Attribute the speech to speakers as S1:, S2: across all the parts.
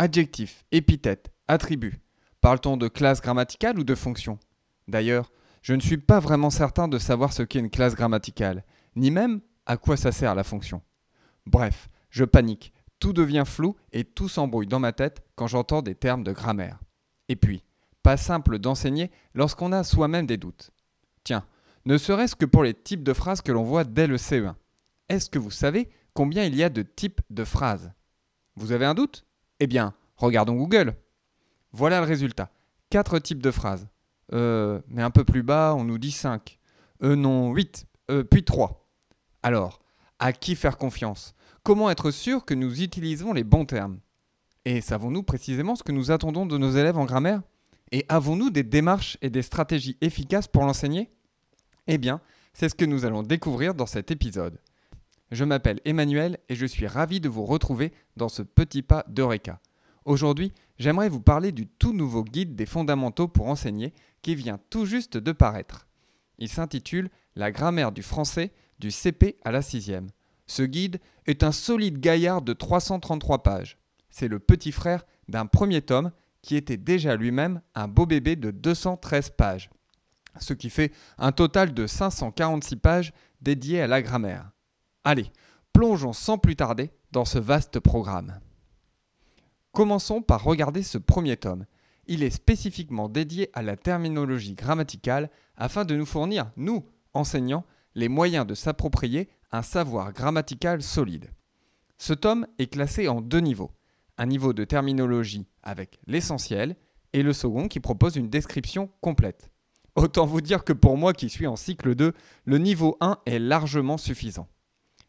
S1: Adjectif, épithète, attribut. Parle-t-on de classe grammaticale ou de fonction? D'ailleurs, je ne suis pas vraiment certain de savoir ce qu'est une classe grammaticale, ni même à quoi ça sert la fonction. Bref, je panique, tout devient flou et tout s'embrouille dans ma tête quand j'entends des termes de grammaire. Et puis, pas simple d'enseigner lorsqu'on a soi-même des doutes. Tiens, ne serait-ce que pour les types de phrases que l'on voit dès le CE1. Est-ce que vous savez combien il y a de types de phrases? Vous avez un doute? Eh bien, regardons Google. Voilà le résultat. Quatre types de phrases. Euh, mais un peu plus bas, on nous dit 5. Euh, non, 8. Euh, puis 3. Alors, à qui faire confiance? Comment être sûr que nous utilisons les bons termes? Et savons-nous précisément ce que nous attendons de nos élèves en grammaire? Et avons-nous des démarches et des stratégies efficaces pour l'enseigner? Eh bien, c'est ce que nous allons découvrir dans cet épisode. Je m'appelle Emmanuel et je suis ravi de vous retrouver dans ce petit pas d'Eureka. Aujourd'hui, j'aimerais vous parler du tout nouveau guide des fondamentaux pour enseigner qui vient tout juste de paraître. Il s'intitule La grammaire du français du CP à la 6 Ce guide est un solide gaillard de 333 pages. C'est le petit frère d'un premier tome qui était déjà lui-même un beau bébé de 213 pages, ce qui fait un total de 546 pages dédiées à la grammaire. Allez, plongeons sans plus tarder dans ce vaste programme. Commençons par regarder ce premier tome. Il est spécifiquement dédié à la terminologie grammaticale afin de nous fournir, nous, enseignants, les moyens de s'approprier un savoir grammatical solide. Ce tome est classé en deux niveaux. Un niveau de terminologie avec l'essentiel et le second qui propose une description complète. Autant vous dire que pour moi qui suis en cycle 2, le niveau 1 est largement suffisant.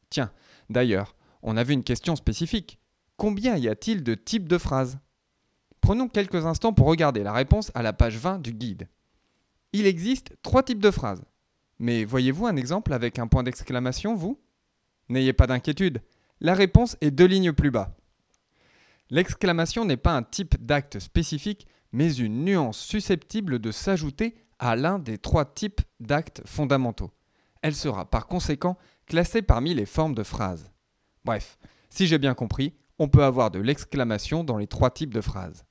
S1: Tiens, d'ailleurs, on a vu une question spécifique. Combien y a-t-il de types de phrases? Prenons quelques instants pour regarder la réponse à la page 20 du guide. Il existe trois types de phrases. Mais voyez-vous un exemple avec un point d'exclamation, vous? N'ayez pas d'inquiétude, la réponse est deux lignes plus bas. L'exclamation n'est pas un type d'acte spécifique, mais une nuance susceptible de s'ajouter à l'un des trois types d'actes fondamentaux. Elle sera par conséquent classée parmi les formes de phrases. Bref, si j'ai bien compris, on peut avoir de l'exclamation dans les trois types de phrases.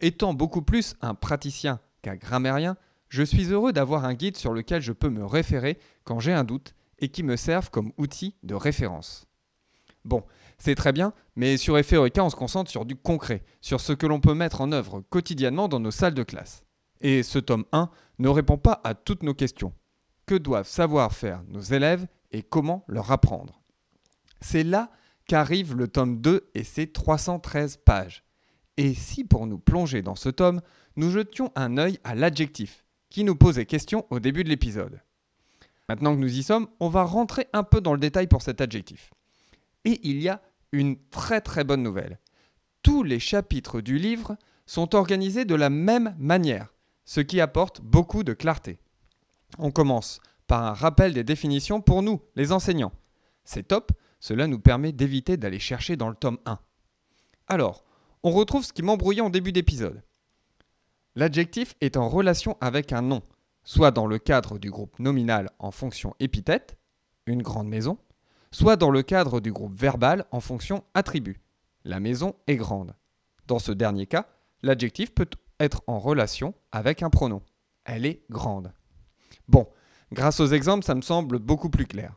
S1: Étant beaucoup plus un praticien qu'un grammairien, je suis heureux d'avoir un guide sur lequel je peux me référer quand j'ai un doute et qui me serve comme outil de référence. Bon, c'est très bien, mais sur Eureka, on se concentre sur du concret, sur ce que l'on peut mettre en œuvre quotidiennement dans nos salles de classe. Et ce tome 1 ne répond pas à toutes nos questions. Que doivent savoir faire nos élèves et comment leur apprendre C'est là qu'arrive le tome 2 et ses 313 pages. Et si pour nous plonger dans ce tome, nous jetions un œil à l'adjectif, qui nous posait question au début de l'épisode. Maintenant que nous y sommes, on va rentrer un peu dans le détail pour cet adjectif. Et il y a une très très bonne nouvelle. Tous les chapitres du livre sont organisés de la même manière, ce qui apporte beaucoup de clarté. On commence par un rappel des définitions pour nous, les enseignants. C'est top, cela nous permet d'éviter d'aller chercher dans le tome 1. Alors, on retrouve ce qui m'embrouillait en début d'épisode. L'adjectif est en relation avec un nom, soit dans le cadre du groupe nominal en fonction épithète, une grande maison, soit dans le cadre du groupe verbal en fonction attribut, la maison est grande. Dans ce dernier cas, l'adjectif peut être en relation avec un pronom, elle est grande. Bon, grâce aux exemples, ça me semble beaucoup plus clair.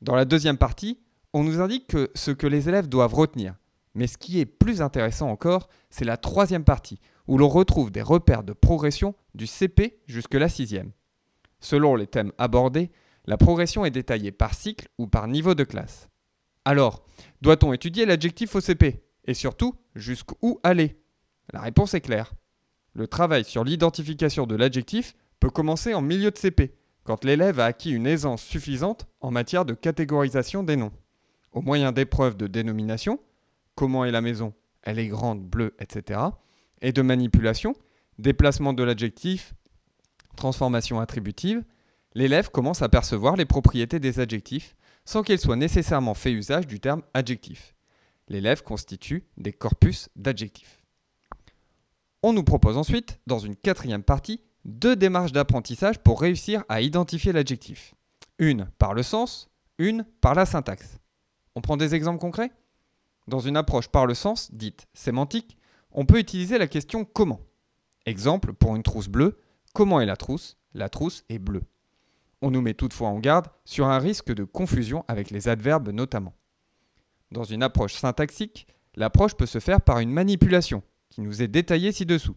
S1: Dans la deuxième partie, on nous indique que ce que les élèves doivent retenir. Mais ce qui est plus intéressant encore, c'est la troisième partie, où l'on retrouve des repères de progression du CP jusque la sixième. Selon les thèmes abordés, la progression est détaillée par cycle ou par niveau de classe. Alors, doit-on étudier l'adjectif au CP Et surtout, jusqu'où aller? La réponse est claire. Le travail sur l'identification de l'adjectif peut commencer en milieu de CP, quand l'élève a acquis une aisance suffisante en matière de catégorisation des noms au moyen d'épreuves de dénomination, comment est la maison, elle est grande, bleue, etc., et de manipulation, déplacement de l'adjectif, transformation attributive, l'élève commence à percevoir les propriétés des adjectifs sans qu'il soit nécessairement fait usage du terme adjectif. L'élève constitue des corpus d'adjectifs. On nous propose ensuite, dans une quatrième partie, deux démarches d'apprentissage pour réussir à identifier l'adjectif. Une par le sens, une par la syntaxe. On prend des exemples concrets? Dans une approche par le sens, dite sémantique, on peut utiliser la question comment. Exemple, pour une trousse bleue, comment est la trousse? La trousse est bleue. On nous met toutefois en garde sur un risque de confusion avec les adverbes notamment. Dans une approche syntaxique, l'approche peut se faire par une manipulation, qui nous est détaillée ci-dessous.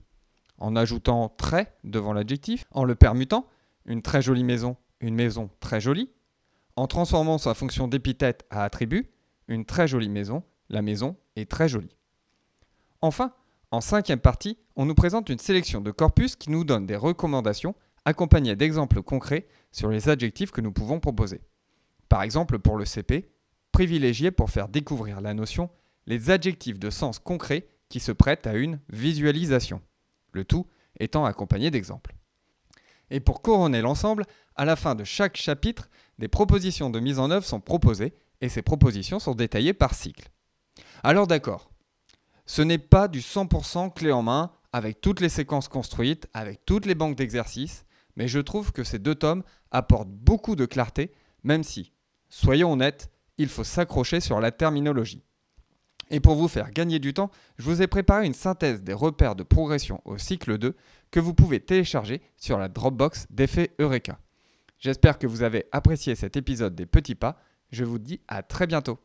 S1: En ajoutant très devant l'adjectif, en le permutant, une très jolie maison, une maison très jolie, en transformant sa fonction d'épithète à attribut, une très jolie maison, la maison est très jolie. Enfin, en cinquième partie, on nous présente une sélection de corpus qui nous donne des recommandations accompagnées d'exemples concrets sur les adjectifs que nous pouvons proposer. Par exemple, pour le CP, privilégier pour faire découvrir la notion les adjectifs de sens concret qui se prêtent à une visualisation, le tout étant accompagné d'exemples. Et pour couronner l'ensemble, à la fin de chaque chapitre, des propositions de mise en œuvre sont proposées et ces propositions sont détaillées par cycle. Alors d'accord, ce n'est pas du 100% clé en main avec toutes les séquences construites, avec toutes les banques d'exercices, mais je trouve que ces deux tomes apportent beaucoup de clarté, même si, soyons honnêtes, il faut s'accrocher sur la terminologie. Et pour vous faire gagner du temps, je vous ai préparé une synthèse des repères de progression au cycle 2 que vous pouvez télécharger sur la Dropbox d'effet Eureka. J'espère que vous avez apprécié cet épisode des petits pas. Je vous dis à très bientôt.